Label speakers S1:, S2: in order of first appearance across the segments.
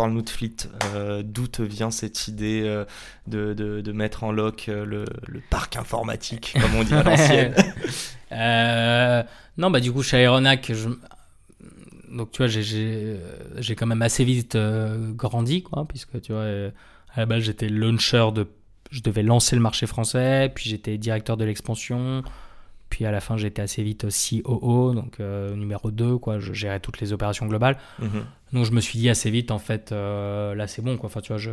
S1: Parle-nous de Fleet. Euh, D'où te vient cette idée euh, de, de, de, mettre en lock euh, le, le, parc informatique, comme on dit à l'ancienne
S2: Non, bah du coup, chez Aeronac, je... donc tu vois, j'ai quand même assez vite grandi, quoi, puisque tu vois, à la base, j'étais launcher de. Je devais lancer le marché français, puis j'étais directeur de l'expansion. Puis à la fin, j'étais assez vite COO, donc euh, numéro 2, quoi. Je gérais toutes les opérations globales.
S1: Mhm.
S2: Donc je me suis dit assez vite, en fait, euh, là c'est bon, quoi. Enfin, tu vois, je.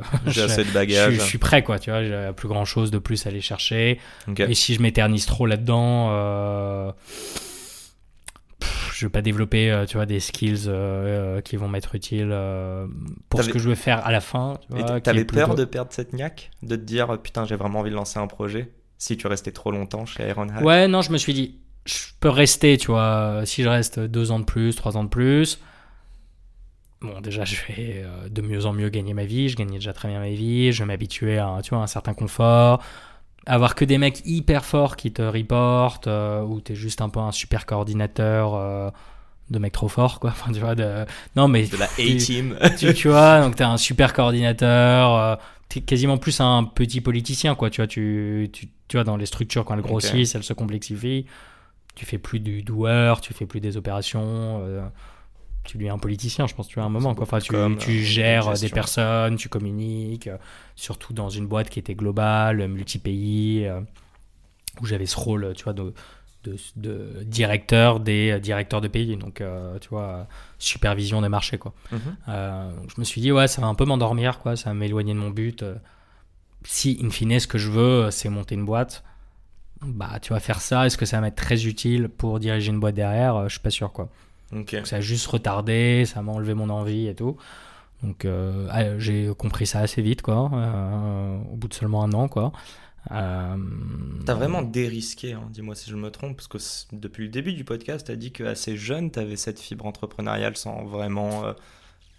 S1: J'ai assez de bagages.
S2: Je, je, suis prêt, quoi. Tu vois, j'ai plus grand chose de plus à aller chercher.
S1: Okay.
S2: Et si je m'éternise trop là-dedans. Euh... je vais pas développer euh, tu vois des skills euh, qui vont m'être utiles euh, pour ce que je veux faire à la fin tu vois,
S1: t'avais peur de perdre cette niaque de te dire putain j'ai vraiment envie de lancer un projet si tu restais trop longtemps chez Ironhack
S2: Ouais, non, je me suis dit, je peux rester, tu vois, si je reste deux ans de plus, trois ans de plus. Bon, déjà, je vais euh, de mieux en mieux gagner ma vie. Je gagnais déjà très bien ma vie. Je vais m'habituer à, tu vois, un certain confort. Avoir que des mecs hyper forts qui te reportent, euh, ou t'es juste un peu un super coordinateur euh, de mecs trop forts, quoi. Enfin, tu vois, de... Non, mais...
S1: De la A-team.
S2: Tu, tu, vois, donc t'es un super coordinateur euh, t'es quasiment plus un petit politicien quoi tu vois tu, tu, tu vois dans les structures quand elles grossissent okay. elles se complexifient tu fais plus du doueur tu fais plus des opérations tu deviens un politicien je pense tu à un moment quoi. enfin tu, euh, gères des personnes tu communiques euh, surtout dans une boîte qui était globale euh, où j'avais ce rôle tu vois de de, de, directeur des directeurs de pays. Donc euh, tu vois supervision des marchés quoi.
S1: Mm
S2: -hmm. euh, je me suis dit ouais ça va un peu m'endormir quoi. Ça va m'éloigner de mon but si in fine ce que je veux c'est monter une boîte bah tu vas faire ça. Est-ce que ça va m'être très utile pour diriger une boîte derrière? Je suis pas sûr quoi
S1: okay.
S2: donc ça a juste retardé ça m'a enlevé mon envie et tout donc euh, j'ai compris ça assez vite quoi euh, au bout de seulement un an quoi
S1: euh... T'as vraiment dérisqué, hein, dis-moi si je me trompe, parce que depuis le début du podcast, t'as dit qu'assez jeune, t'avais cette fibre entrepreneuriale sans vraiment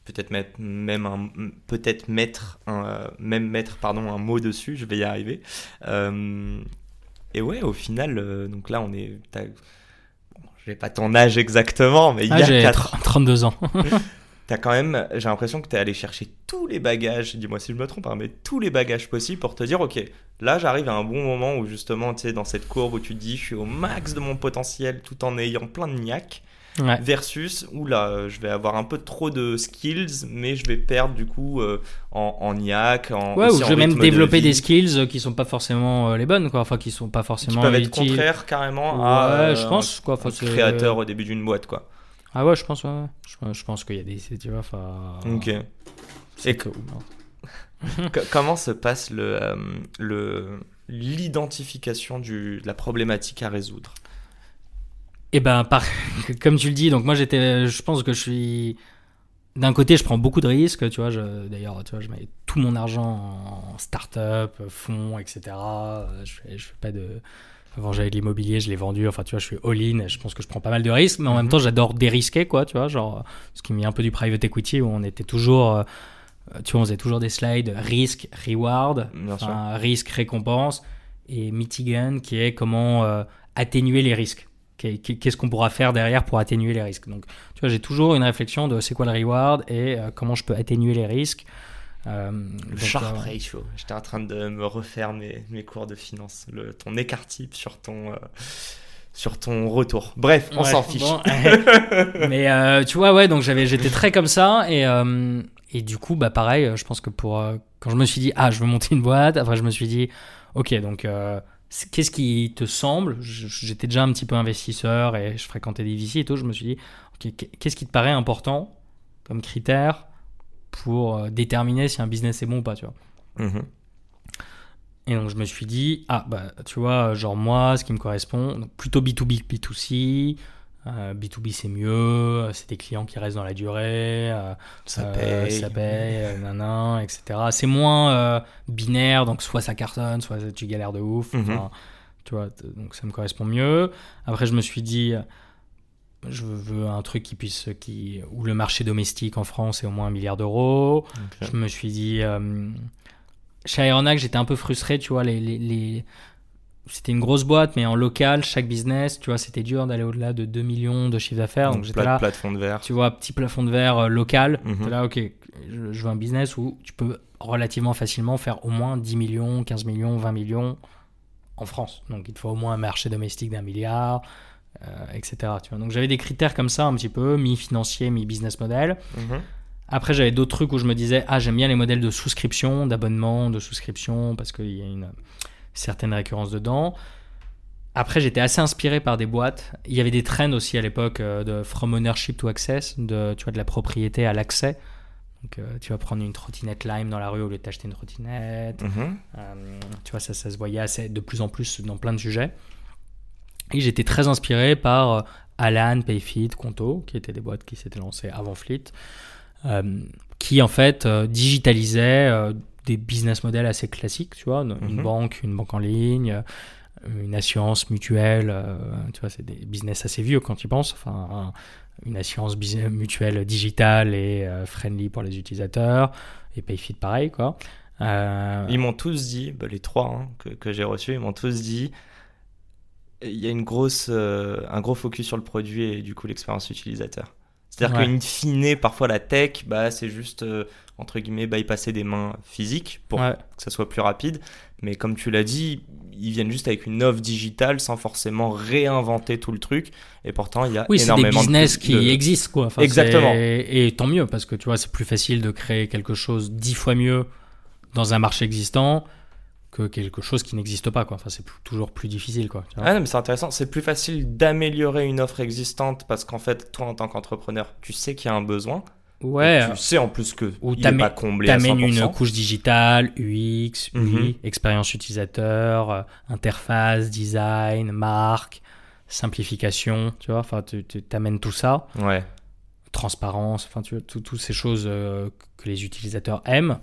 S1: peut-être mettre même un peut-être mettre un même mettre pardon un mot dessus. Je vais y arriver. Et ouais, au final, donc là on est. Je n'ai pas ton âge exactement, mais il
S2: ah,
S1: y a
S2: j'ai
S1: 4...
S2: 32 ans.
S1: T'as quand même, j'ai l'impression que t'es allé chercher tous les bagages, dis-moi si je me trompe, hein, mais tous les bagages possibles pour te dire, ok, là j'arrive à un bon moment où justement, tu sais, dans cette courbe où tu te dis, je suis au max de mon potentiel tout en ayant plein de niaque,
S2: ouais.
S1: versus où là, je vais avoir un peu trop de skills, mais je vais perdre du coup euh, en, en niaque, en.
S2: Ouais, ou je vais même développer
S1: de
S2: des skills qui sont pas forcément euh, les bonnes, quoi, enfin qui sont pas
S1: qui
S2: forcément
S1: peuvent être
S2: utiles.
S1: contraires carrément
S2: Ouais,
S1: à euh,
S2: je pense, quoi. Enfin,
S1: un créateur au début d'une boîte, quoi.
S2: Ah ouais, je pense, ouais. Je, je pense qu'il y a des, tu vois, enfin.
S1: Ok.
S2: c'est
S1: Et
S2: que- non.
S1: Co- Comment se passe le, euh, le l'identification du de la problématique à résoudre?
S2: Et ben, par... comme tu le dis, donc moi j'étais, je pense que je suis. D'un côté, je prends beaucoup de risques, tu vois. Je... D'ailleurs, tu vois, je mets tout mon argent en start-up, fonds, etc. Je fais, je fais pas de. Avant, j'avais de l'immobilier, je l'ai vendu. Enfin, tu vois, je suis all-in. Je pense que je prends pas mal de risques, mais en même
S1: Mhm.
S2: temps, j'adore dérisquer, quoi, tu vois. Genre, ce qui met un peu du private equity où on était toujours. euh, Tu vois, on faisait toujours des slides risque, reward, risque, récompense, et mitigant, qui est comment euh, atténuer les risques. Qu'est- Qu'est-ce qu'on pourra faire derrière pour atténuer les risques Donc, tu vois, j'ai toujours une réflexion de c'est quoi le reward et euh, comment je peux atténuer les risques. Euh,
S1: Le Sharp
S2: euh,
S1: ratio. J'étais en train de me refaire mes, mes cours de finance. Le, ton écart type sur ton, euh, sur ton retour. Bref, on
S2: Ouais,
S1: s'en fiche.
S2: bon, mais euh, tu vois, ouais, donc j'avais, j'étais très comme ça et et du coup, bah pareil, je pense que pour quand je me suis dit ah je veux monter une boîte, après je me suis dit ok donc qu'est-ce qui te semble? J'étais déjà un petit peu investisseur et je fréquentais des VC et tout. Je me suis dit ok qu'est-ce qui te paraît important comme critère pour euh, déterminer si un business est bon ou pas, tu vois?
S1: Mhm.
S2: Et donc je me suis dit, ah bah tu vois, genre moi, ce qui me correspond, donc plutôt B2B, B2C, B2B c'est mieux, c'est des clients qui restent dans la durée,
S1: ça paye,
S2: ça paye, nanan, etc. C'est moins binaire, donc soit ça cartonne, soit tu galères de ouf.
S1: Mhm.
S2: Tu vois, donc ça me correspond mieux. Après, je me suis dit, je veux un truc qui puisse, qui, où le marché domestique en France est au moins un milliard d'euros. Je me suis dit, euh, chez Aeronac, j'étais un peu frustré, tu vois, les, les, c'était une grosse boîte, mais en local, chaque business, tu vois, c'était dur d'aller au-delà de 2 millions de chiffre d'affaires. Donc, j'étais là.
S1: plafond de verre.
S2: Tu vois, petit plafond de verre euh, local.
S1: Mhm.
S2: là, ok, je, je, veux un business où tu peux relativement facilement faire au moins 10 millions, 15 millions, 20 millions en France. Donc il te faut au moins un marché domestique d'un milliard, euh, etc. Tu vois. Donc j'avais des critères comme ça un petit peu, mi-financier, mi-business model.
S1: Mhm.
S2: Après j'avais d'autres trucs où je me disais, ah j'aime bien les modèles de souscription, d'abonnement, de souscription, parce qu'il y a une certaine récurrence dedans. Après, j'étais assez inspiré par des boîtes. Il y avait des trends aussi à l'époque euh, de from ownership to access, de, tu vois, de la propriété à l'accès. Donc, euh, tu vas prendre une trottinette Lime dans la rue au lieu de t'acheter une trottinette.
S1: Mhm.
S2: Euh, tu vois, ça, ça se voyait assez, de plus en plus dans plein de sujets. Et j'étais très inspiré par euh, Alan, Payfit, Conto, qui étaient des boîtes qui s'étaient lancées avant Fleet, qui en fait digitalisaient des business models assez classiques, tu vois, une
S1: Mhm.
S2: banque, une banque en ligne, euh, une assurance mutuelle, euh, tu vois, c'est des business assez vieux quand tu y penses, enfin, un- une assurance mutuelle digitale et euh, friendly pour les utilisateurs, et Payfit pareil, quoi. Euh,
S1: Ils m'ont tous dit, bah, les trois hein, que, que j'ai reçus, ils m'ont tous dit, il y a une grosse, un gros focus sur le produit et du coup l'expérience utilisateur. C'est-à-dire
S2: Ouais.
S1: qu'in fine, parfois la tech, bah, c'est juste, euh, entre guillemets, bypasser des mains physiques pour
S2: ouais.
S1: que ça soit plus rapide. Mais comme tu l'as dit, ils viennent juste avec une offre digitale sans forcément réinventer tout le truc. Et pourtant, il y a
S2: Oui, c'est des
S1: énormément
S2: business
S1: de,
S2: qui existent, quoi. Enfin,
S1: Exactement.
S2: Et tant mieux, parce que tu vois, c'est plus facile de créer quelque chose dix fois mieux dans un marché existant que quelque chose qui n'existe pas, quoi. Enfin, c'est toujours plus difficile, quoi.
S1: Ah non, mais c'est intéressant. C'est plus facile d'améliorer une offre existante parce qu'en fait, toi, en tant qu'entrepreneur, tu sais qu'il y a un besoin.
S2: ouais,
S1: Tu sais en plus que
S2: Ou
S1: il pas comblé à
S2: t'amènes
S1: 100%.
S2: une couche digitale, UX, UI,
S1: Mhm.
S2: expérience utilisateur, euh, interface, design, marque, simplification, tu vois. Enfin, tu tu- t'amènes tout ça.
S1: Ouais.
S2: transparence, enfin tu vois, tout- toutes ces choses euh, que les utilisateurs aiment.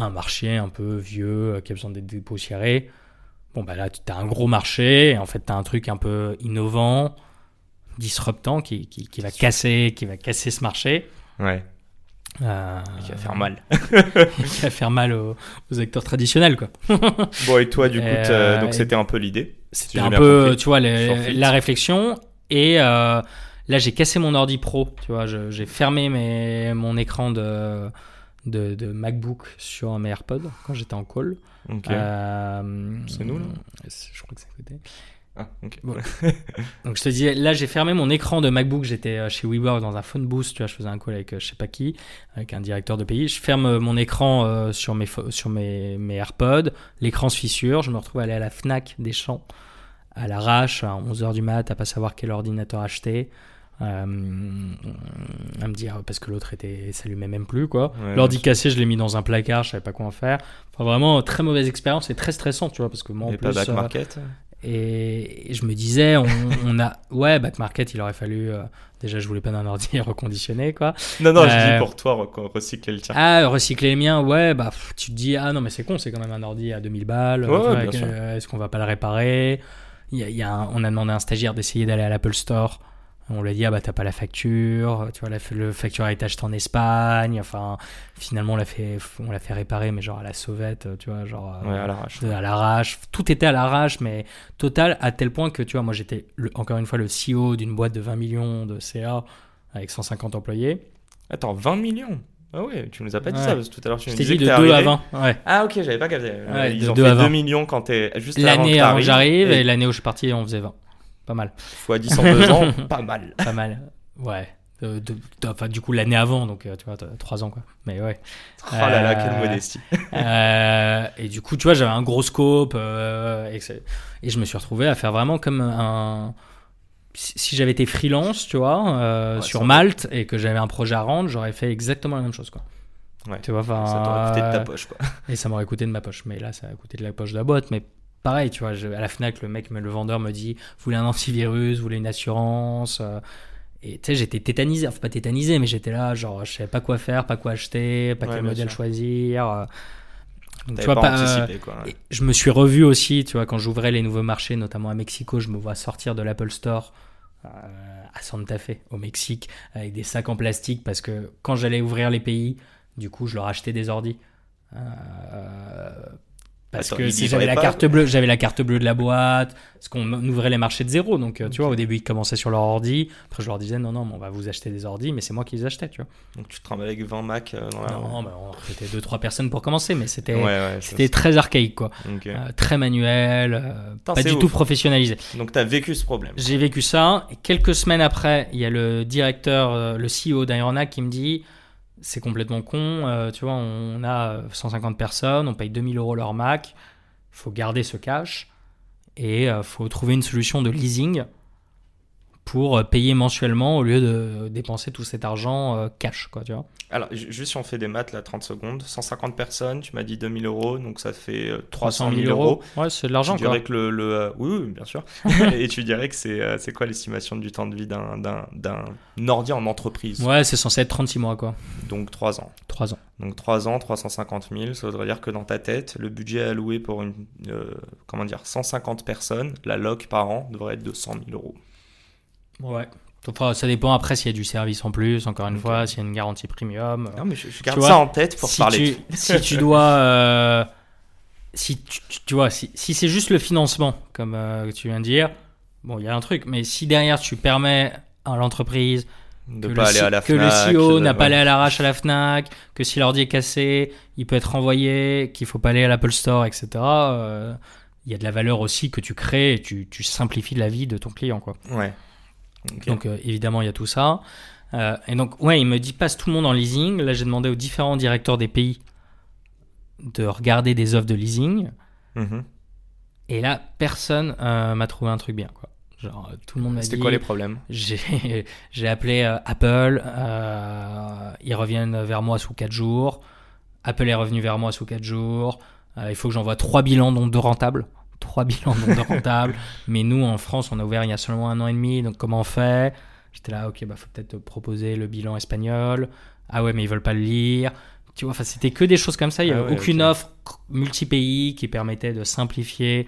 S2: Un marché un peu vieux euh, qui a besoin d'être dépoussiéré. Bon, bah là, tu as un gros marché, et en fait, tu as un truc un peu innovant, disruptant, qui, qui, qui va casser, qui va casser ce marché.
S1: Ouais.
S2: Euh,
S1: Qui va faire mal.
S2: qui va faire mal aux, aux acteurs traditionnels, quoi.
S1: Bon, et toi, du coup,
S2: Euh,
S1: donc c'était un peu l'idée.
S2: C'était
S1: Si
S2: un peu,
S1: compris,
S2: tu vois, les- la réflexion. Et euh, là, j'ai cassé mon ordi pro. Tu vois, j'ai fermé mes, mon écran de, de, de MacBook sur mes AirPods quand j'étais en call. Euh,
S1: C'est nous, là
S2: Je crois que c'est à côté.
S1: Ah, ok.
S2: bon. Donc je te disais, là j'ai fermé mon écran de MacBook, j'étais euh, chez WeWork dans un phone booth, tu vois, je faisais un call avec euh, je sais pas qui, avec un directeur de pays. Je ferme mon écran euh, sur, mes, sur mes, mes AirPods, l'écran se fissure, je me retrouve à aller à la FNAC des champs, à l'arrache, à 11h du mat, à pas savoir quel ordinateur acheter. Euh, à me dire parce que l'autre était s'allumait même plus quoi
S1: Ouais,
S2: l'ordi cassé je l'ai mis dans un placard je savais pas quoi en faire enfin vraiment très mauvaise expérience et très stressant tu vois parce que moi en
S1: Et
S2: plus
S1: pas back
S2: euh, et, et je me disais, on, on a. Ouais, back market, il aurait fallu. euh, déjà, je voulais pas d'un ordi reconditionné, quoi.
S1: Non, non, je dis pour toi, rec- recycler le tien.
S2: Ah, recycler les miens, ouais, bah, pff, tu te dis, ah non, mais c'est con, c'est quand même un ordi à 2000 balles.
S1: Ouais,
S2: Est-ce qu'on va pas le réparer? Il y a, il y a un- On a demandé à un stagiaire d'essayer d'aller à l'Apple Store. On lui a dit, ah bah, t'as pas la facture. Tu vois, la, le facture a été acheté en Espagne. Enfin, finalement, on l'a fait, on l'a fait réparer, mais genre à la sauvette, tu vois, genre. euh,
S1: Ouais, à l'arrache.
S2: à l'arrache. Tout était à l'arrache, mais total, à tel point que, tu vois, moi j'étais le- encore une fois le CEO d'une boîte de 20 millions de CA avec 150 employés.
S1: Attends, 20 millions? Ah ouais, tu nous as pas dit
S2: Ouais.
S1: ça, parce que tout à l'heure tu
S2: Je
S1: nous disais
S2: dit
S1: que
S2: de
S1: t'es
S2: 2 à
S1: arrivé-
S2: 20. Ouais.
S1: Ah ok, j'avais pas capté.
S2: Ouais,
S1: Ils
S2: de
S1: ont
S2: 2
S1: fait
S2: à
S1: 2
S2: 20.
S1: millions quand t'es juste avant
S2: L'année avant que
S1: t'arrives,
S2: j'arrive et
S1: et
S2: l'année où je suis parti, on faisait 20. Pas mal.
S1: fois 10 en deux ans, pas mal.
S2: Pas mal. Ouais. De- de- de- enfin, du coup, l'année avant, donc euh, tu vois, 3 ans quoi. Mais ouais.
S1: Oh là là, quelle
S2: Euh,
S1: modestie.
S2: Euh, et du coup, tu vois, j'avais un gros scope euh, et, je me suis retrouvé à faire vraiment comme un. Si j'avais été freelance, tu vois, euh,
S1: Ouais,
S2: sur Malte et que j'avais un projet à rendre, j'aurais fait exactement la même chose, quoi.
S1: Ouais.
S2: Tu vois.
S1: Ça t'aurait coûté de ta
S2: euh,
S1: poche quoi.
S2: Et ça m'aurait coûté de ma poche. Mais là, ça a coûté de la poche de la boîte. Mais pareil, tu vois, je- à la Fnac, le mec, me- le vendeur me dit, vous voulez un antivirus, vous voulez une assurance. euh, et tu sais, j'étais tétanisé, enfin pas tétanisé, mais j'étais là, genre, je savais pas quoi faire, pas quoi acheter, pas
S1: Ouais,
S2: quel modèle
S1: sûr.
S2: choisir. euh. Donc, tu vois,
S1: pas
S2: pas,
S1: anticipé, quoi.
S2: je me suis revu aussi, tu vois, quand j'ouvrais les nouveaux marchés, notamment à Mexico, je me vois sortir de l'Apple Store euh, à Santa Fe, au Mexique, avec des sacs en plastique, parce que quand j'allais ouvrir les pays, du coup, je leur achetais des ordis. Euh, parce
S1: Attends,
S2: que si j'avais la carte bleue, j'avais la carte bleue de la boîte, parce qu'on ouvrait les marchés de zéro, donc euh, tu vois, au début ils commençaient sur leur ordi, après je leur disais non non, mais on va vous acheter des ordis, mais c'est moi qui les achetais, tu vois.
S1: Donc tu te trimbales avec 20 Mac euh, dans la
S2: Non, bah, on recrutait deux trois personnes pour commencer, mais c'était
S1: Ouais, ouais, ça,
S2: c'était très archaïque quoi. Euh, très manuel, euh, pas du
S1: ouf.
S2: tout professionnalisé.
S1: Donc t'as vécu ce problème.
S2: J'ai vécu ça, et quelques semaines après, il y a le directeur, le CEO d'Aeronac qui me dit c'est complètement con, euh, tu vois, on a euh, 150 personnes, on paye 2000 euros leur Mac, faut garder ce cash, et il faut trouver une solution de leasing pour euh, payer mensuellement au lieu de dépenser tout cet argent euh, cash, quoi, tu vois.
S1: Alors, ju- juste si on fait des maths, là, 30 secondes. 150 personnes, tu m'as dit 2000 euros, donc ça fait euh, 300 000 euros.
S2: Ouais, c'est de l'argent,
S1: tu
S2: quoi.
S1: dirais que le. le, euh, oui, oui, bien sûr. Et tu dirais que c'est euh, quoi l'estimation du temps de vie d'un ordi en entreprise?
S2: Ouais, c'est censé être 36 mois, quoi.
S1: Donc 3 ans.
S2: 3 ans.
S1: Donc 3 ans, 350 000, ça voudrait dire que dans ta tête, le budget alloué pour une, euh, comment dire, 150 personnes, la loc par an, devrait être de 100 000 euros.
S2: Ouais. Enfin, ça dépend après s'il y a du service en plus, encore une fois, s'il y a une garantie premium.
S1: Non, mais je, je garde
S2: vois,
S1: ça en tête pour
S2: si
S1: parler.
S2: tu, si tu dois. euh, si tu, vois, si, si c'est juste le financement, comme euh, tu viens de dire, bon, il y a un truc, mais si derrière tu permets à l'entreprise
S1: de
S2: que,
S1: pas
S2: le,
S1: aller à la
S2: que le CEO
S1: euh,
S2: n'a pas allé à l'arrache à la Fnac, que si l'ordi est cassé, il peut être renvoyé, qu'il faut pas aller à l'Apple Store, etc. euh, Il y a de la valeur aussi que tu crées et tu, tu simplifies la vie de ton client, quoi.
S1: Ouais.
S2: Donc euh, évidemment, il y a tout ça. Euh, et donc, ouais, il me dit passe tout le monde en leasing. Là, j'ai demandé aux différents directeurs des pays de regarder des offres de leasing.
S1: Mhm.
S2: Et là, personne euh, m'a trouvé un truc bien. Quoi. Genre, tout le monde m'a dit.
S1: C'était quoi les problèmes?
S2: J'ai j'ai appelé euh, Apple. euh, ils reviennent vers moi sous 4 jours. Apple est revenu vers moi sous 4 jours. Euh, il faut que j'envoie 3 bilans, dont 2 rentables. 3 bilans, 2 rentables. Mais nous, en France, on a ouvert il y a seulement un an et demi. Donc, comment on fait? J'étais là, ok, bah, faut peut-être proposer le bilan espagnol. Ah ouais, mais ils veulent pas le lire. Tu vois, enfin, c'était que des choses comme ça. Il y
S1: Ah
S2: avait
S1: ouais,
S2: aucune offre multi-pays qui permettait de simplifier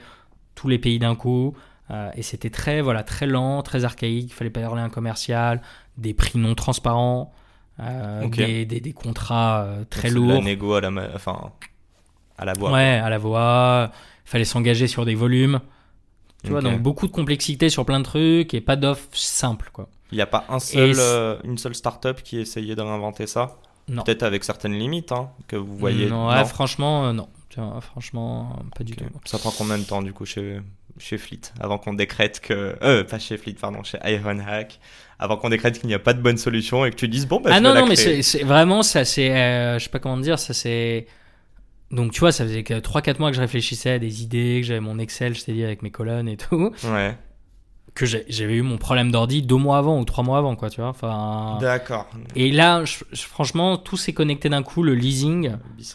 S2: tous les pays d'un coup. Euh, et c'était très, voilà, très lent, très archaïque. Il fallait parler à un commercial, des prix non transparents, euh, des, des- des contrats euh,
S1: Donc,
S2: très
S1: c'est de La
S2: lourds.
S1: négo à la, enfin, à la voix.
S2: Ouais, à la voix. Fallait s'engager sur des volumes. Tu vois, donc beaucoup de complexité sur plein de trucs et pas d'offres simples, quoi.
S1: Il n'y a pas un seul, euh, une seule startup qui essayait de réinventer ça. Peut-être avec certaines limites hein, que vous voyez.
S2: Non, franchement, euh, non. Franchement, euh, pas du tout.
S1: Ça prend combien de temps du coup chez, chez Fleet avant qu'on décrète que. Euh, pas chez Fleet, pardon, chez Ironhack. Avant qu'on décrète qu'il n'y a pas de bonne solution et que tu dises bon, bah
S2: ah
S1: je
S2: non,
S1: vais
S2: non, mais
S1: créer?
S2: c'est c'est- vraiment, ça c'est. je sais pas comment dire, ça c'est. Donc tu vois, ça faisait que 3-4 mois que je réfléchissais à des idées, que j'avais mon Excel, je t'ai dit, avec mes colonnes et tout.
S1: Ouais.
S2: Que j'avais eu mon problème d'ordi deux mois avant ou trois mois avant, quoi, tu vois. Enfin.
S1: D'accord.
S2: Et là, je- je- franchement, tout s'est connecté d'un coup, le leasing.
S1: Bis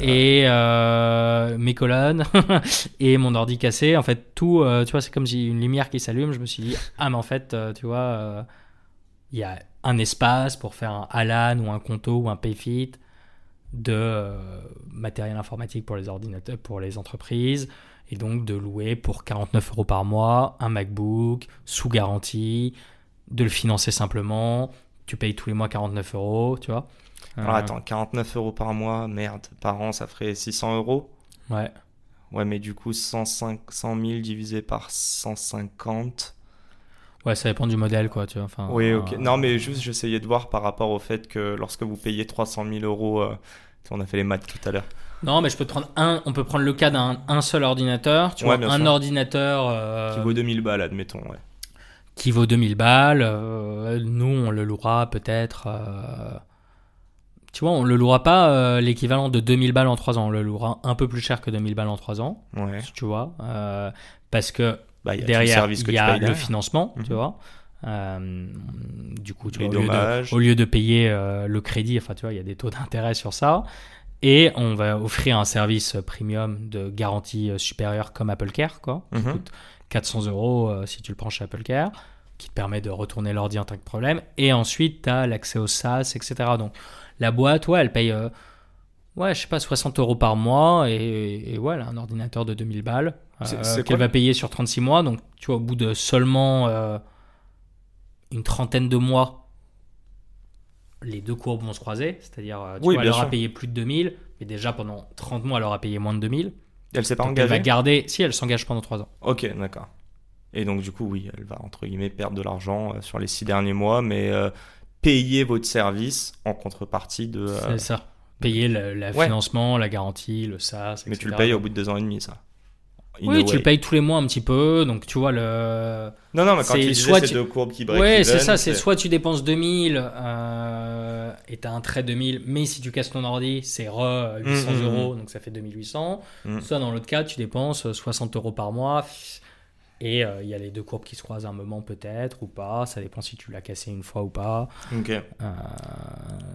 S2: et euh, mes colonnes et mon ordi cassé. En fait, tout, euh, tu vois, c'est comme si une lumière qui s'allume. Je me suis dit, ah, mais en fait, euh, tu vois, il y a un espace pour faire un Alan ou un Conto ou un Payfit de euh, matériel informatique pour les ordinateurs, pour les entreprises. Et donc de louer pour 49 euros par mois un MacBook sous garantie, de le financer simplement. Tu payes tous les mois 49 euros, tu vois.
S1: Alors
S2: Euh,
S1: attends, 49 euros par mois, merde, par an ça ferait 600 euros?
S2: Ouais.
S1: Ouais, mais du coup 105, 100 000 divisé par 150.
S2: Ouais, ça dépend du modèle, quoi, tu vois. Enfin,
S1: Oui, ok.
S2: euh,
S1: Non, mais juste j'essayais de voir par rapport au fait que lorsque vous payez 300 000 euros, euh, on a fait les maths tout à l'heure.
S2: Non, mais je peux te prendre un. On peut prendre le cas d'un un seul ordinateur. Tu
S1: Ouais,
S2: vois, un
S1: sûr.
S2: ordinateur euh,
S1: Qui vaut 2000 balles, admettons. Ouais.
S2: qui vaut 2000 balles. nous, on le louera peut-être. tu vois, on le louera pas l'équivalent de 2000 balles en 3 ans. On le louera un peu plus cher que 2000 balles en 3 ans.
S1: Ouais.
S2: Tu vois. parce que
S1: Bah, y a
S2: derrière,
S1: que
S2: il y a le
S1: derrière.
S2: financement,
S1: Mhm.
S2: tu vois. Euh, du coup, tu
S1: Les
S2: vois, au lieu de-
S1: dommages.
S2: au lieu de payer euh, le crédit, enfin, tu vois, il y a des taux d'intérêt sur ça. Et on va offrir un service premium de garantie supérieure comme Apple Care, quoi. Qui
S1: Mhm.
S2: coûte 400 euros euh, si tu le prends chez Apple Care, qui te permet de retourner l'ordi en tant que problème. Et ensuite, tu as l'accès au SaaS, etc. Donc, la boîte, ouais, elle paye, euh, ouais, je sais pas, 60 euros par mois. Et, et a un ordinateur de 2000 balles euh, qu'elle va payer sur 36 mois. Donc, tu vois, au bout de seulement euh, une trentaine de mois, les deux courbes vont se croiser. C'est-à-dire, euh, tu
S1: Oui,
S2: vois, elle aura
S1: sûr.
S2: payé plus de 2000. Mais déjà, pendant 30 mois, elle aura payé moins de 2000.
S1: Elle s'est pas
S2: Donc, elle va
S1: engagée
S2: garder, si elle s'engage pendant 3 ans.
S1: Ok, d'accord. Et donc, du coup, oui, elle va, entre guillemets, perdre de l'argent sur les six derniers mois, mais euh, payer votre service en contrepartie de.
S2: C'est ça. Payer le, le
S1: Ouais.
S2: financement, la garantie, le SaaS,
S1: mais tu le payes au bout de deux ans et demi, ça. In
S2: Oui, tu le payes tous les mois un petit peu. Donc, tu vois, le.
S1: Non, non, mais quand tu disais
S2: tu-
S1: deux courbes qui break
S2: Ouais, c'est ça. C'est soit tu dépenses 2000 euh, et t'as un trait 2000, mais si tu casses ton ordi, c'est re 800
S1: Mm, mm,
S2: euros, donc ça fait 2800.
S1: Mm.
S2: Soit dans l'autre cas, tu dépenses 60 euros par mois. Et euh, il y a les deux courbes qui se croisent à un moment peut-être ou pas. Ça dépend si tu l'as cassé une fois ou pas.
S1: Ok.
S2: Euh,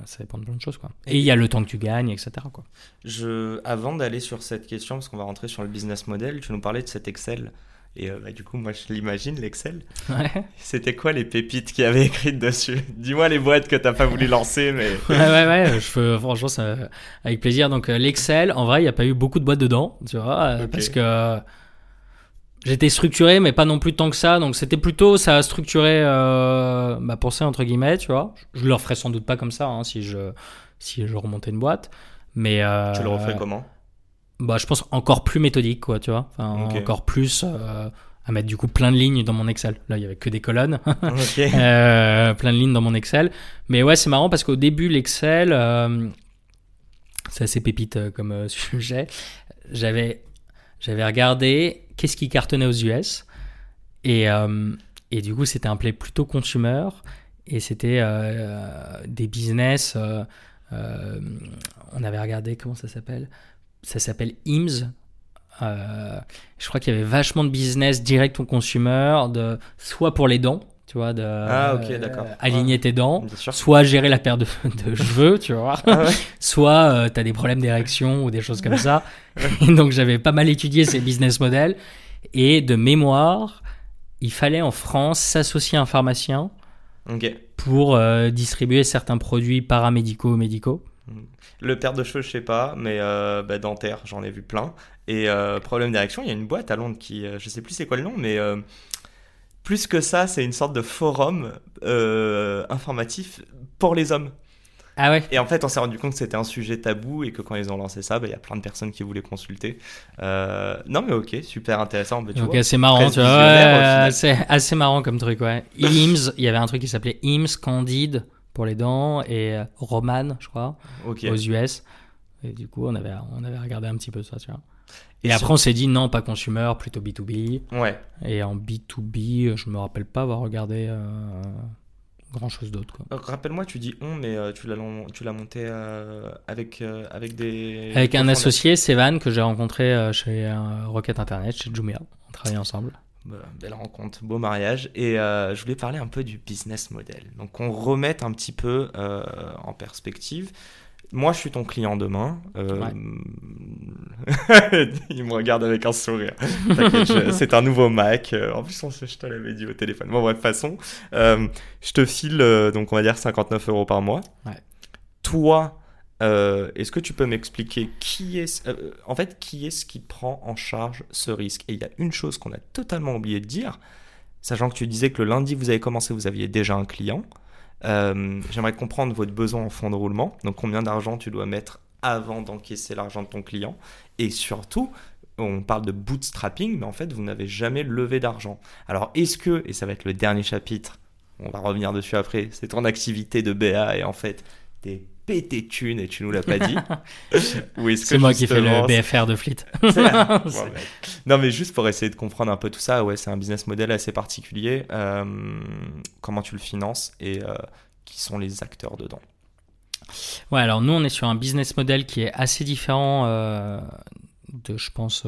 S2: ça dépend de plein de choses. Quoi. Et il y a le temps que tu gagnes, etc. Quoi.
S1: Je, avant d'aller sur cette question, parce qu'on va rentrer sur le business model, tu nous parlais de cet Excel. Et euh, bah, du coup, moi, je l'imagine, l'Excel.
S2: Ouais.
S1: C'était quoi les pépites qu'il y avait écrites dessus? Dis-moi les boîtes que t'as pas voulu lancer, mais.
S2: ouais, ouais, ouais, je peux, franchement, ça, avec plaisir. Donc, l'Excel, en vrai, il n'y a pas eu beaucoup de boîtes dedans, tu vois, euh,
S1: Ok.
S2: parce que j'étais structuré, mais pas non plus tant que ça. Donc, c'était plutôt, ça a structuré, euh, ma pensée, entre guillemets, tu vois. Je le referais sans doute pas comme ça, hein, si je, si je remontais une boîte. Mais, euh,
S1: Tu le referais comment?
S2: bah, je pense encore plus méthodique, quoi, tu vois. Enfin. Encore plus euh, à mettre du coup plein de lignes dans mon Excel. Là, il y avait que des colonnes.
S1: Ok.
S2: Euh, plein de lignes dans mon Excel. Mais ouais, c'est marrant parce qu'au début, l'Excel, c'est assez pépite comme sujet. J'avais, j'avais regardé qu'est-ce qui cartonnait aux US. Et, euh, et du coup, c'était un play plutôt consumer. Et c'était euh, des business. euh, euh, on avait regardé, comment ça s'appelle? Ça s'appelle IMS. Euh, je crois qu'il y avait vachement de business direct au consumer, de, soit pour les dents, tu vois, de
S1: Ah,
S2: euh, aligner tes dents, soit gérer la paire de, de cheveux, tu vois,
S1: Ah ouais.
S2: Soit tu as des problèmes d'érection ou des choses comme ça. Et donc j'avais pas mal étudié ces business models. Et de mémoire, il fallait en France s'associer à un pharmacien pour euh, distribuer certains produits paramédicaux médicaux.
S1: Le paire de cheveux, je sais pas, mais euh, bah, dentaire, j'en ai vu plein. Et euh, problème d'érection, il y a une boîte à Londres qui, euh, je sais plus c'est quoi le nom, mais euh, plus que ça, c'est une sorte de forum euh, informatif pour les hommes.
S2: Ah ouais
S1: Et en fait, on s'est rendu compte que c'était un sujet tabou et que quand ils ont lancé ça, bah, il y a plein de personnes qui voulaient consulter. Euh, non, mais ok, super intéressant. Bah, tu vois.
S2: c'est marrant, tu vois. ouais, c'est assez marrant comme truc, ouais. IMS, il y avait un truc qui s'appelait IMS Candide pour les dents et euh, Roman, je crois,
S1: Ok.
S2: aux US. Et du coup, on avait, on avait regardé un petit peu ça, tu vois. Et,
S1: Et
S2: après, on s'est dit non, pas consumer, plutôt B2B.
S1: Ouais.
S2: Et en B2B, je me rappelle pas avoir regardé euh, grand chose d'autre,
S1: Rappelle-moi, tu dis on, mais euh, tu l'as lon- tu l'as monté euh, avec, avec des.
S2: Avec un associé, Sevan, que j'ai rencontré chez Rocket Internet, chez Jumia. On travaille ensemble.
S1: Bah, belle rencontre, beau mariage. Et je voulais parler un peu du business model. Donc, on remette un petit peu en perspective. Moi, je suis ton client demain. Euh, Il me regarde avec un sourire. Je- c'est un nouveau Mac. Euh, En plus, on se- je te l'avais dit au téléphone. Bon, bref, façon, euh, je te file, euh, donc on va dire 59 euros par mois.
S2: Ouais.
S1: Toi, est-ce que tu peux m'expliquer qui est, en fait, qui est-ce qui prend en charge ce risque? Et il y a une chose qu'on a totalement oublié de dire, sachant que tu disais que le lundi vous avez commencé, vous aviez déjà un client. Euh, J'aimerais comprendre votre besoin en fonds de roulement. Donc combien d'argent tu dois mettre avant d'encaisser l'argent de ton client? Et surtout, on parle de bootstrapping, mais en fait, vous n'avez jamais levé d'argent. Alors est-ce que, et ça va être le dernier chapitre, on va revenir dessus après, c'est ton activité de BA et en fait, t'es pété de thunes et tu nous l'as pas dit.
S2: C'est moi qui fais le BFR de Fleet.
S1: ouais. Non, mais juste pour essayer de comprendre un peu tout ça, ouais, c'est un business model assez particulier. Euh, comment tu le finances et euh, qui sont les acteurs dedans?
S2: Ouais, alors nous, on est sur un business model qui est assez différent euh, de, je pense,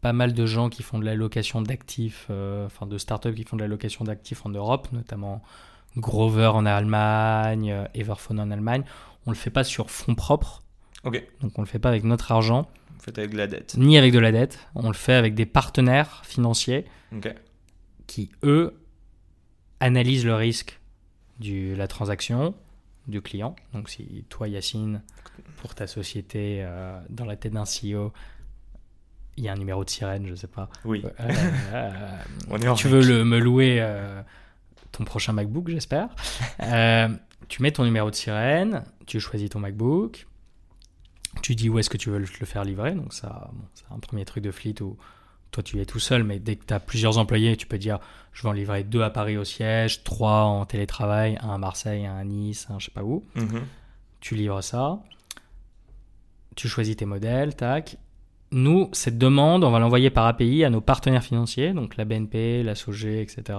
S2: pas mal de gens qui font de la location d'actifs, enfin de startups qui font de la location d'actifs en Europe, notamment Grover en Allemagne, Everphone en Allemagne. On le fait pas sur fonds propres.
S1: Ok.
S2: Donc on le fait pas avec notre argent,
S1: Vous faites avec de la dette.
S2: ni avec de la dette. On le fait avec des partenaires financiers
S1: Ok.
S2: qui, eux, analysent le risque de la transaction du client. Donc si toi, Yacine, pour ta société, euh, dans la tête d'un CEO, il y a un numéro de sirène, je sais pas.
S1: Oui.
S2: Euh, euh,
S1: On est
S2: tu veux le, me louer ton prochain MacBook, j'espère. Tu mets ton numéro de sirène, tu choisis ton MacBook, tu dis où est-ce que tu veux le faire livrer. Donc, ça, bon, c'est un premier truc de fleet où toi tu es tout seul, mais dès que tu as plusieurs employés, tu peux dire je vais en livrer deux à Paris au siège, trois en télétravail, un à Marseille, un à Nice, un je sais pas où.
S1: Mhm.
S2: Tu livres ça, tu choisis tes modèles, tac. Nous, cette demande, on va l'envoyer par API à nos partenaires financiers, donc la BNP, la SOG, etc.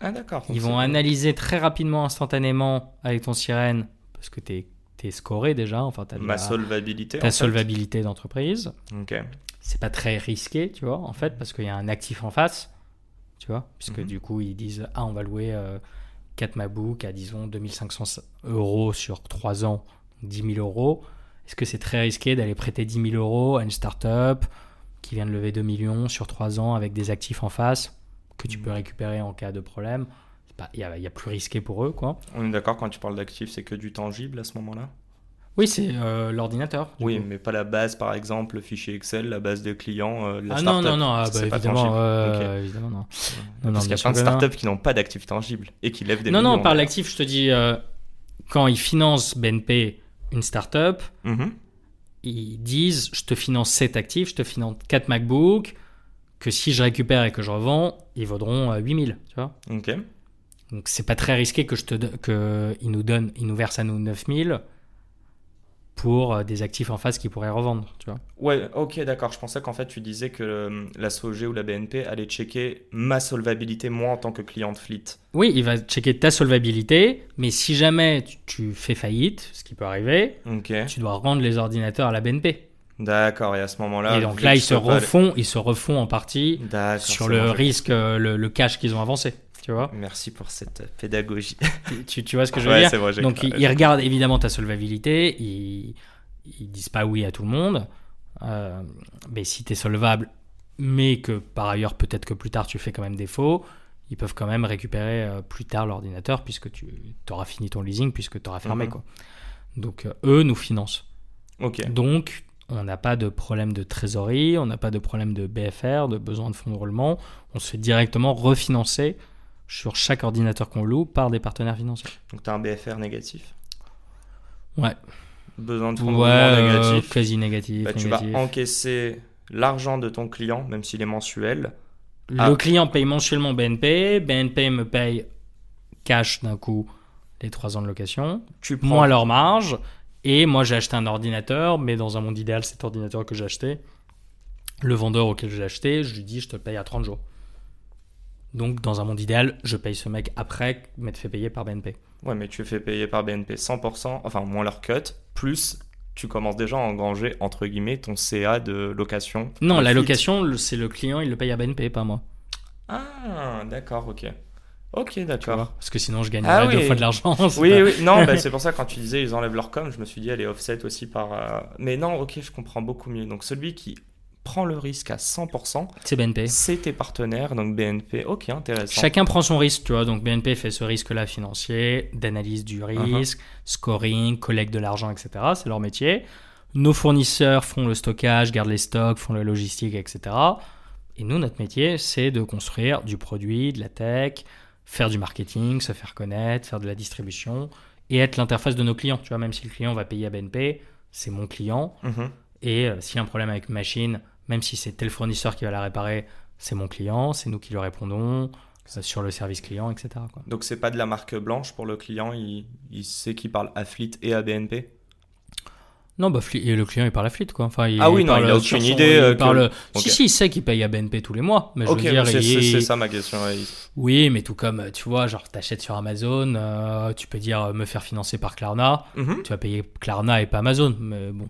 S1: Ah, d'accord.
S2: Ils vont
S1: c'est-
S2: analyser très rapidement, instantanément, avec ton sirène, parce que tu es, scoré déjà, enfin, as
S1: Ma solvabilité.
S2: ta solvabilité d'entreprise.
S1: Ok.
S2: C'est pas très risqué, tu vois, en fait, parce qu'il y a un actif en face, tu vois, puisque
S1: Mhm.
S2: du coup, ils disent Ah, on va louer euh, 4 MacBook à, disons, 2500 euros sur 3 ans, 10 000 euros. Est-ce que c'est très risqué d'aller prêter 10 000 euros à une start-up qui vient de lever 2 millions sur 3 ans avec des actifs en face? Que tu peux récupérer en cas de problème Il y, a, a plus risqué pour eux, quoi.
S1: On est d'accord quand tu parles d'actifs, c'est que du tangible à ce moment-là?
S2: Oui, c'est euh, l'ordinateur.
S1: Oui,
S2: coup.
S1: mais pas la base, par exemple, le fichier Excel, la base des clients, euh, de la
S2: Ah non,
S1: startup.
S2: non, non, ah, bah, évidemment, euh, évidemment, non.
S1: Parce qu'il y a plein de startups qui n'ont pas d'actifs tangibles et qui lèvent des
S2: Non,
S1: millions.
S2: non, par l'actif, je te dis, euh, quand ils financent BNP une startup,
S1: Mhm.
S2: ils disent je te finance 7 actifs, je te finance 4 MacBook, que si je récupère et que je revends, ils vaudront euh, 8000, tu vois.
S1: Ok.
S2: Donc c'est pas très risqué que je te que ils nous donnent, ils nous versent à nous 9000 pour euh, des actifs en face qu'ils pourraient revendre, tu vois.
S1: Ouais, ok, d'accord. Je pensais qu'en fait, tu disais que euh, la SOG ou la BNP allait checker ma solvabilité, moi, en tant que client de fleet.
S2: Oui, il va checker ta solvabilité, mais si jamais tu, tu fais faillite, ce qui peut arriver, tu dois rendre les ordinateurs à la BNP.
S1: D'accord, et à ce moment-là.
S2: et donc là, ils se refont, ils se refont en partie sur le risque, euh, le, le cash qu'ils ont avancé. Tu vois,
S1: Merci pour cette pédagogie.
S2: tu, tu vois ce que je veux
S1: Ouais,
S2: dire
S1: j'ai-
S2: Donc ils, regardent évidemment ta solvabilité, ils, ils disent pas oui à tout le monde. Euh, mais si tu es solvable, mais que par ailleurs peut-être que plus tard tu fais quand même défaut, ils peuvent quand même récupérer euh, plus tard l'ordinateur puisque tu auras fini ton leasing, puisque tu auras fermé.
S1: Mhm.
S2: quoi. Donc euh, eux nous financent.
S1: Ok.
S2: Donc on n'a pas de problème de trésorerie, on n'a pas de problème de BFR, de besoin de fonds de roulement. On se fait directement refinancer sur chaque ordinateur qu'on loue par des partenaires financiers.
S1: Donc, tu as un BFR négatif.
S2: Ouais.
S1: Besoin de fonds de
S2: Ouais,
S1: roulement
S2: euh,
S1: négatif.
S2: quasi négatif.
S1: Bah, tu vas encaisser l'argent de ton client, même s'il est mensuel.
S2: Le client paye mensuellement BNP, BNP me paye cash d'un coup les 3 ans de location,
S1: Tu prends.
S2: leur marge, et moi j'ai acheté un ordinateur, mais dans un monde idéal, cet ordinateur que j'ai acheté, le vendeur auquel j'ai acheté, je lui dis je te le paye à 30 jours. Donc dans un monde idéal, je paye ce mec après m'être fait payer par BNP.
S1: Ouais, mais tu fais payer par BNP 100%, enfin moins leur cut, plus tu commences déjà à engranger, entre guillemets, ton CA de location.
S2: Non, la location, c'est le client, il le paye à BNP, pas moi.
S1: Ah, d'accord, ok. Ok,
S2: Tu
S1: d'accord.
S2: Parce que sinon je gagnerais
S1: Ah
S2: deux
S1: oui.
S2: fois de l'argent.
S1: Oui,
S2: pas-
S1: oui, non, bah, c'est pour ça quand tu disais ils enlèvent leur com, je me suis dit elle est offset aussi par. euh, Mais non, ok, je comprends beaucoup mieux. Donc celui qui prend le risque à 100%,
S2: C'est BNP.
S1: c'est tes partenaires, donc BNP. Ok, intéressant.
S2: Chacun prend son risque, tu vois. Donc BNP fait ce risque-là financier, d'analyse du
S1: Uh-huh.
S2: risque, scoring, collecte de l'argent, etc. C'est leur métier. Nos fournisseurs font le stockage, gardent les stocks, font la logistique, etc. Et nous, notre métier, c'est de construire du produit, de la tech, faire du marketing, se faire connaître, faire de la distribution et être l'interface de nos clients. Tu vois, même si le client va payer à BNP, c'est mon client.
S1: Mhm.
S2: Et euh, s'il y a un problème avec une machine, même si c'est tel fournisseur qui va la réparer, c'est mon client, c'est nous qui lui répondons euh, sur le service client, etc. quoi.
S1: Donc c'est pas de la marque blanche pour le client, il, il sait qu'il parle à Fleet et à BNP.
S2: Non, bah, et le client, il parle à Fleet, quoi. Enfin, il,
S1: Ah oui, non,
S2: parle
S1: il a aucune
S2: son-
S1: idée,
S2: il
S1: euh, que-.
S2: Si, si, il sait qu'il paye à BNP tous les mois. Mais je
S1: ok,
S2: veux dire,
S1: c'est
S2: il-
S1: ça ma question. ouais.
S2: Oui, mais tout comme, tu vois, genre, t'achètes sur Amazon, euh, tu peux dire euh, me faire financer par Klarna.
S1: Mhm.
S2: Tu vas payer Klarna et pas Amazon. Mais bon.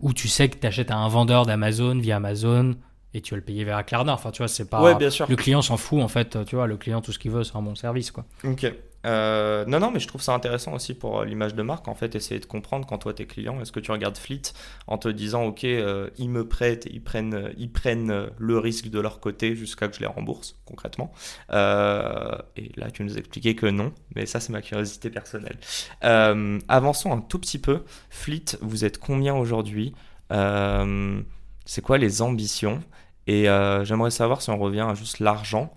S2: Ou tu sais que t'achètes à un vendeur d'Amazon via Amazon et tu vas le payer vers la Klarna. Enfin, tu vois, c'est pas.
S1: Ouais, bien sûr.
S2: Le client s'en fout, en fait. Tu vois, le client, tout ce qu'il veut, c'est un bon service, quoi.
S1: Ok. Euh, non, non, mais je trouve ça intéressant aussi pour euh, l'image de marque, en fait, essayer de comprendre quand toi t'es client, est-ce que tu regardes Fleet en te disant, ok, euh, ils me prêtent, ils prennent, ils prennent le risque de leur côté jusqu'à que je les rembourse, concrètement. et là, tu nous expliquais que non, mais ça, c'est ma curiosité personnelle. avançons un tout petit peu. Fleet, vous êtes combien aujourd'hui? C'est quoi les ambitions? Et j'aimerais savoir si on revient à juste l'argent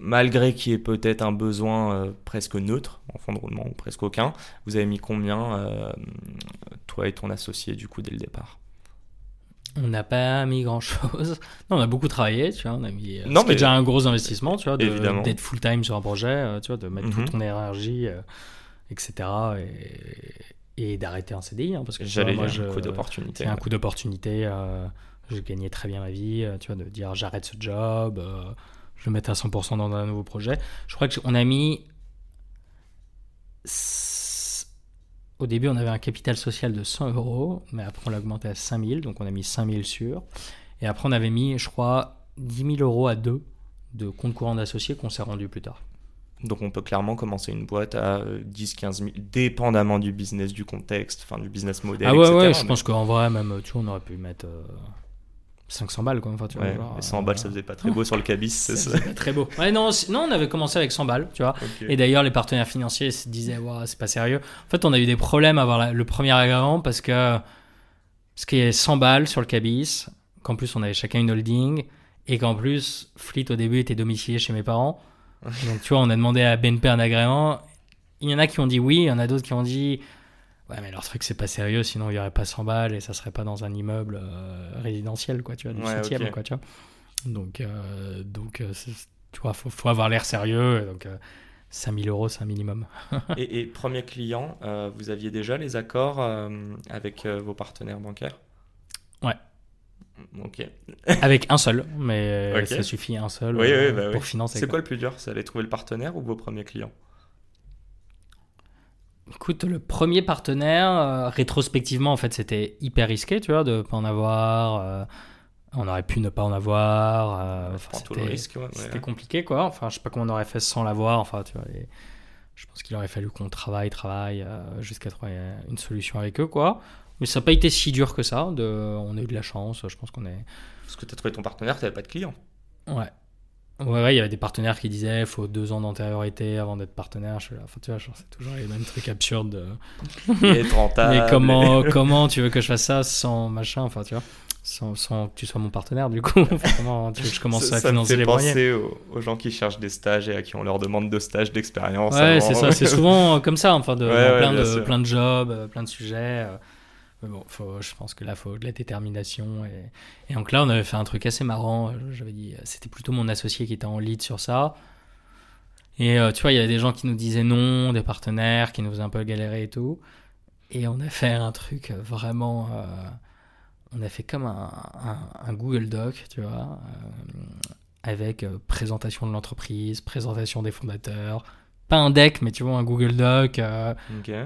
S1: malgré qu'il y ait peut-être un besoin euh, presque neutre en fond de roulement ou presque aucun, vous avez mis combien, euh, toi et ton associé, du coup, dès le départ?
S2: On n'a pas mis grand chose. Non, on a beaucoup travaillé, tu vois. On a mis. Euh, non, mais déjà un gros investissement, tu vois, d'être full time sur un projet, tu vois, de mettre toute mhm. ton énergie, etc. Et, d'arrêter un CDI, hein, parce que
S1: j'allais moi, un coup d'opportunité.
S2: C'est un coup d'opportunité. Je gagnais très bien ma vie, tu vois, de dire j'arrête ce job je vais mettre à 100% dans un nouveau projet. Je crois qu'on a mis. Au début, on avait un capital social de 100 euros, mais après, on l'a augmenté à 5000, donc on a mis 5000 sur. Et après, on avait mis, je crois, 10 000 euros à deux de compte courant d'associés qu'on s'est rendu plus tard.
S1: Donc on peut clairement commencer une boîte à 10, 15 000, dépendamment du business, du contexte, enfin du business model.
S2: Ah ouais, ouais, je pense qu'en vrai, même, tu vois, on aurait pu mettre. Euh, 500 balles quoi. Enfin, tu
S1: vois, 100 balles, ça faisait pas très beau sur le cabis.
S2: C'est pas très beau. Ouais, non, non, on avait commencé avec 100 balles, tu vois. Et d'ailleurs, les partenaires financiers se disaient, c'est pas sérieux. En fait, on a eu des problèmes à avoir le premier agrément parce que ce qui est 100 balles sur le cabis, qu'en plus on avait chacun une holding et qu'en plus Fleet au début était domicilié chez mes parents. Donc tu vois, on a demandé à BNP un agrément. Il y en a qui ont dit oui, il y en a d'autres qui ont dit Ouais, mais leur truc, c'est pas sérieux, sinon il y aurait pas 100 balles et ça serait pas dans un immeuble euh, résidentiel, quoi, tu vois, du 7 quoi, tu vois. Donc, euh, donc euh, tu vois, faut, faut avoir l'air sérieux, donc 5000 euros, c'est un minimum.
S1: et, premier client, vous aviez déjà les accords avec vos partenaires bancaires?
S2: Ouais.
S1: Ok.
S2: avec un seul, mais ça suffit un seul bah pour financer.
S1: C'est quoi le plus dur? C'est aller trouver le partenaire ou vos premiers clients?
S2: Écoute, le premier partenaire, euh, rétrospectivement, en fait, c'était hyper risqué, tu vois, de pas en avoir. Euh, on aurait pu ne pas en avoir. Euh, c'était compliqué, quoi. Enfin, je sais pas comment on aurait fait sans l'avoir. Enfin, tu vois, je pense qu'il aurait fallu qu'on travaille, travaille jusqu'à trouver une solution avec eux, quoi. Mais ça n'a pas été si dur que ça. De... On a eu de la chance. Je pense qu'on est.
S1: Parce que tu as trouvé ton partenaire, tu n'avais pas de clients.
S2: Ouais. Ouais, il y avait des partenaires qui disaient faut deux ans d'antériorité avant d'être partenaire. Je enfin, tu vois, c'est toujours les mêmes trucs absurdes.
S1: Et
S2: Mais comment, comment tu veux que je fasse ça sans machin Enfin, tu vois, sans, sans, que tu sois mon partenaire, du coup. comment tu veux que je commence à financer les
S1: moyens? Ça me penser aux, gens qui cherchent des stages et à qui on leur demande de stages d'expérience.
S2: Ouais, c'est ça. C'est souvent comme ça, enfin, de, plein, de, plein de jobs, euh, plein de sujets. Euh, bon, faut, je pense que là, il faut de la détermination. Et, donc là, on avait fait un truc assez marrant. J'avais dit, c'était plutôt mon associé qui était en lead sur ça. Et euh, tu vois, il y avait des gens qui nous disaient non, des partenaires qui nous faisaient un peu galérer et tout. Et on a fait un truc vraiment. Euh, on a fait comme un, Google Doc, tu vois, euh, avec présentation de l'entreprise, présentation des fondateurs, pas un deck, mais tu vois, un Google Doc, euh,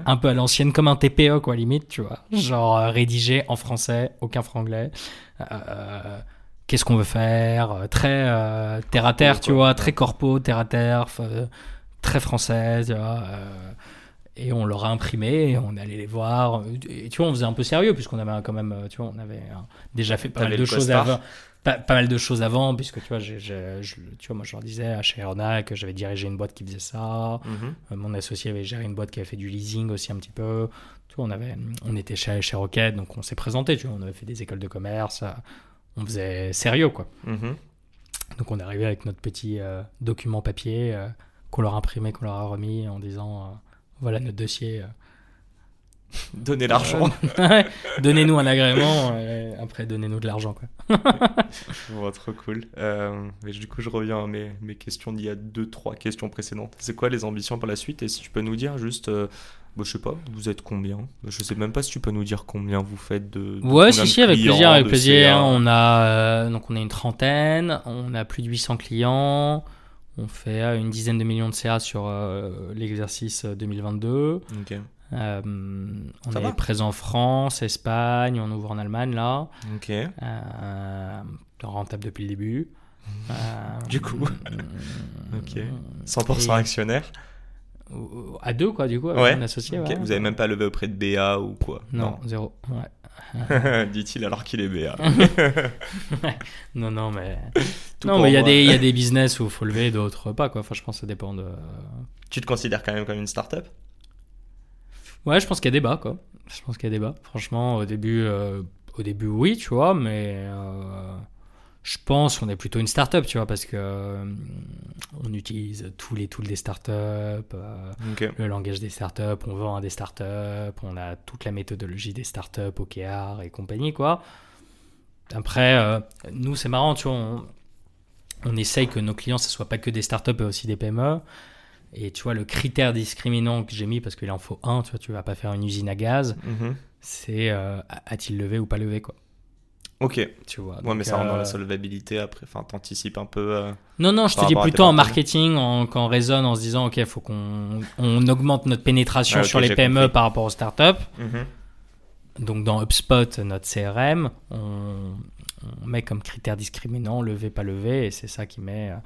S2: un peu à l'ancienne, comme un TPE, quoi, limite, tu vois. Genre euh, rédigé en français, aucun franglais. Euh, qu'est-ce qu'on veut faire? Très terre à terre, tu vois, très corpo, terre à terre, très français, tu vois. et on leur a imprimé, et on allait les voir. Et tu vois, on faisait un peu sérieux, puisqu'on avait quand même, tu vois, on avait déjà fait pas mal de choses avant pas, mal de choses avant, puisque tu vois, tu vois moi je leur disais chez Aeronac que j'avais dirigé une boîte qui faisait ça. Mhm. Euh, mon associé avait géré une boîte qui avait fait du leasing aussi un petit peu. Tu vois, on, avait, on était chez, chez Rocket, donc on s'est présenté, tu vois, on avait fait des écoles de commerce, euh, on faisait sérieux quoi. Mhm. Donc on est arrivé avec notre petit euh, document papier qu'on leur a imprimé, qu'on leur a remis en disant voilà notre dossier
S1: Donnez l'argent.
S2: Donnez-nous un agrément, après donnez-nous de l'argent. Quoi.
S1: trop cool. Euh, mais du coup, je reviens à mes, mes questions d'il y a deux, trois questions précédentes. C'est quoi les ambitions pour la suite? Et si tu peux nous dire juste, euh, bah, je sais pas, vous êtes combien? Je sais même pas si tu peux nous dire combien vous faites de.
S2: ouais, si, si, avec plaisir, avec plaisir. On a, euh, donc on a une trentaine, on a plus de 800 clients. On fait une dizaine de millions de CA sur l'exercice 2022. Euh, on est présent en France, Espagne, on ouvre en Allemagne là.
S1: Ok.
S2: Euh, rentable depuis le début.
S1: Euh, du coup. ok. 100% actionnaire.
S2: À deux, quoi, du coup,
S1: ouais. associé. Vous avez même pas levé auprès de BA ou quoi?
S2: Non, zéro.
S1: Dit-il alors qu'il est BA.
S2: non, non, mais. non, mais il y, a des, y a des business où il faut lever, d'autres pas, quoi. Enfin, je pense que ça dépend de.
S1: Tu te considères quand même comme une start-up?
S2: Ouais, je pense qu'il y a débat, quoi. Je pense qu'il y a débat. Franchement, au début, euh, au début, oui, tu vois, mais. Euh, je pense qu'on est plutôt une start-up, tu vois, parce que euh, on utilise tous les tools des start euh, le langage des start-up, on vend à des start-up, on a toute la méthodologie des start-up, OKR et compagnie, quoi. Après, nous, c'est marrant, tu vois, on, on, essaye que nos clients, ce soit pas que des start-up et aussi des PME. Et tu vois, le critère discriminant que j'ai mis, parce qu'il en faut un, tu vois, tu vas pas faire une usine à gaz, mhm. c'est a-t-il levé ou pas levé, quoi.
S1: Ok. Tu vois. Ouais, mais ça rentre dans la euh, solvabilité après. Enfin, t'anticipes un peu. Euh,
S2: non, non, je te dis plutôt en marketing, en, quand on raisonne en se disant, ok, il faut qu'on on augmente notre pénétration sur les PME par rapport aux startups. Mhm. Donc dans HubSpot, notre CRM, on, met comme critère discriminant levé, pas levé, et c'est ça qui met euh,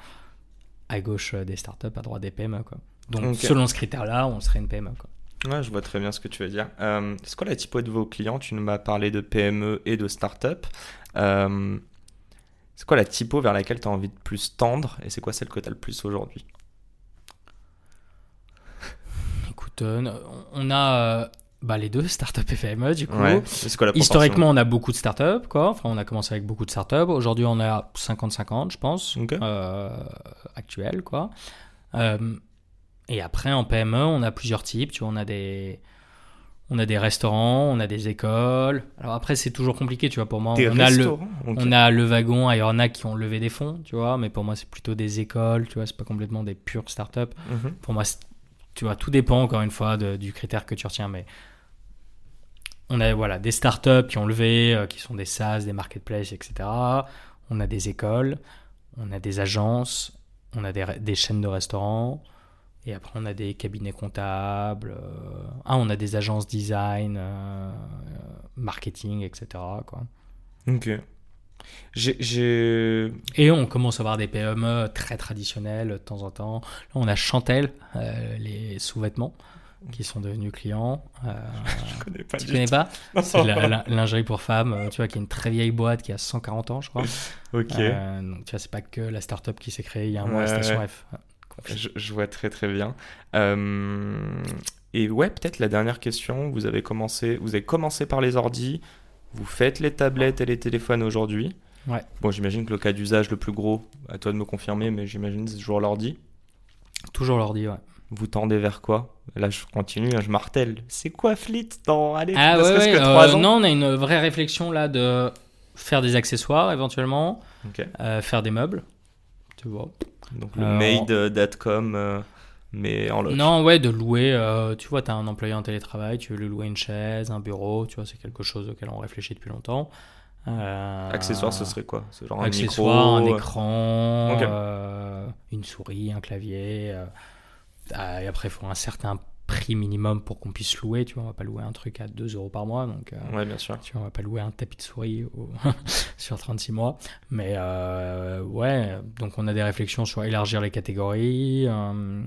S2: à gauche des startups, à droite des PME. Quoi. Donc selon ce critère-là, on serait une PME. Quoi.
S1: Ouais, je vois très bien ce que tu veux dire. Euh, c'est quoi la typo de vos clients? Tu nous m'as parlé de PME et de start-up. Euh, c'est quoi la typo vers laquelle tu as envie de plus tendre et c'est quoi celle que tu as le plus aujourd'hui?
S2: Écoute, euh, on a bah, les deux, start-up et PME du coup. Historiquement, on a beaucoup de start-up, quoi. Enfin, on a commencé avec beaucoup de start-up. Aujourd'hui, on est à 50-50, je pense, actuel, quoi. Et après, en PME, on a plusieurs types. Tu vois, on a des, on a des restaurants, on a des écoles. Alors après, c'est toujours compliqué, tu vois. Pour moi, on a le, on a le wagon. Il y en a qui ont levé des fonds, tu vois. Mais pour moi, c'est plutôt des écoles, tu vois. C'est pas complètement des pures startups. Mhm. Pour moi, tu vois, tout dépend encore une fois du critère que tu retiens. Mais on a voilà des startups qui ont levé, euh, qui sont des SaaS, des marketplaces, etc. On a des écoles, on a des agences, on a des, des chaînes de restaurants. Et après, on a des cabinets comptables. Euh, ah, on a des agences design, euh, marketing, etc. Quoi.
S1: Ok.
S2: Et on commence à avoir des PME très traditionnelles de temps en temps. Là, on a Chantel, les sous-vêtements, qui sont devenus clients.
S1: je connais pas.
S2: Tu connais pas C'est la, lingerie pour femmes, tu vois, qui est une très vieille boîte qui a 140 ans, je crois.
S1: ok.
S2: donc, tu vois, c'est pas que la start-up qui s'est créée il y a un mois à Station F.
S1: Je, vois très très bien. Euh, et ouais, peut-être la dernière question. Vous avez commencé, vous avez commencé par les ordis. Vous faites les tablettes et les téléphones aujourd'hui.
S2: Ouais.
S1: Bon, j'imagine que le cas d'usage le plus gros, à toi de me confirmer, mais j'imagine c'est toujours l'ordi.
S2: Toujours l'ordi, ouais.
S1: Vous tendez vers quoi? Là, je continue, hein, je martèle. C'est quoi Fleet dans
S2: Allez, ah, ouais, que euh, ans Non, on a une vraie réflexion là de faire des accessoires éventuellement, euh, faire des meubles, tu vois.
S1: Donc le made.com, euh, mais en loge.
S2: Non, ouais, de louer. Tu vois, tu as un employé en télétravail, tu veux lui louer une chaise, un bureau, tu vois, c'est quelque chose auquel on réfléchit depuis longtemps.
S1: Euh, Accessoire, ce serait quoi?
S2: Genre un, écran, une souris, un clavier. Et après, il faut un certain prix minimum pour qu'on puisse louer. Tu vois, on va pas louer un truc à 2 euros par mois. Donc,
S1: euh, ouais, bien sûr.
S2: Tu vois, on va pas louer un tapis de souris sur 36 mois. Mais euh, ouais, donc on a des réflexions sur élargir les catégories. Euh,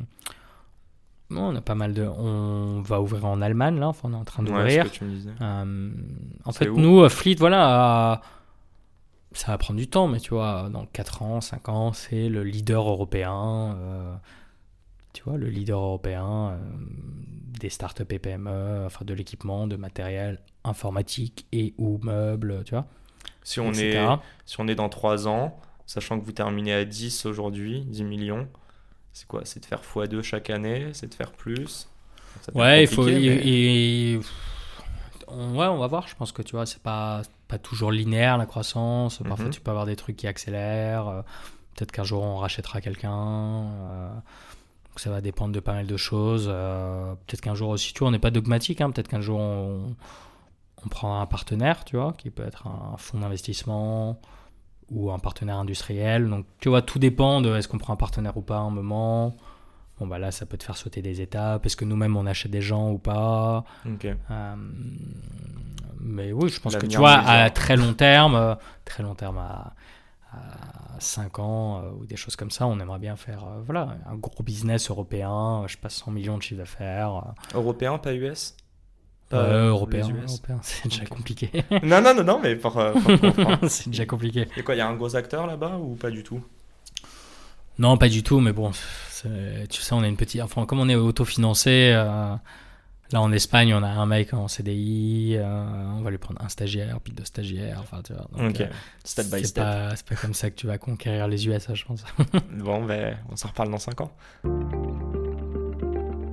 S2: on a pas mal de. On va ouvrir en Allemagne là. Enfin, on est en train d'ouvrir. en fait, nous, Fleet, voilà. ça va prendre du temps, mais tu vois, dans 4 ans, 5 ans, c'est le leader européen tu vois, le leader européen euh, des startups et PME, enfin de l'équipement, de matériel informatique et ou meubles, tu vois.
S1: Si on, est, si on est dans 3 ans, sachant que vous terminez à 10 aujourd'hui, 10 millions, c'est quoi? C'est de faire x2 chaque année C'est de faire plus?
S2: Ouais, il faut. ouais, on va voir. Je pense que tu vois, c'est pas, pas toujours linéaire la croissance. Parfois, mhm. tu peux avoir des trucs qui accélèrent. Euh, peut-être qu'un jour, on rachètera quelqu'un. Donc ça va dépendre de pas mal de choses. Euh, peut-être qu'un jour aussi, tu vois, on n'est pas dogmatique. Hein. peut-être qu'un jour on, prend un partenaire, tu vois, qui peut être un fonds d'investissement ou un partenaire industriel. Donc tu vois, tout dépend de est-ce qu'on prend un partenaire ou pas à un moment. bon bah là ça peut te faire sauter des étapes. Est-ce que nous-mêmes on achète des gens ou pas?
S1: Ok.
S2: Euh, mais oui, je pense que tu vois, à très long terme, euh, très long terme à 5 ans euh, ou des choses comme ça, on aimerait bien faire euh, voilà, un gros business européen, euh, je sais pas, 100 millions de chiffre d'affaires.
S1: Européen, pas US
S2: euh, européen, c'est déjà compliqué.
S1: Non, non, non, non, mais pour, pour comprendre.
S2: c'est déjà compliqué.
S1: Et quoi, il y a un gros acteur là-bas ou pas du tout?
S2: Non, pas du tout, mais bon, tu sais, on est une petite. Enfin, comme on est autofinancé, euh, là en Espagne, on a un mec en CDI, euh, on va lui prendre un stagiaire, puis deux stagiaires, enfin, tu vois. donc,
S1: Ok.
S2: euh,
S1: Step by
S2: c'est
S1: step.
S2: pas, c'est pas comme ça que tu vas conquérir les USA, je pense.
S1: Bon, ben, on s'en reparle dans 5 ans.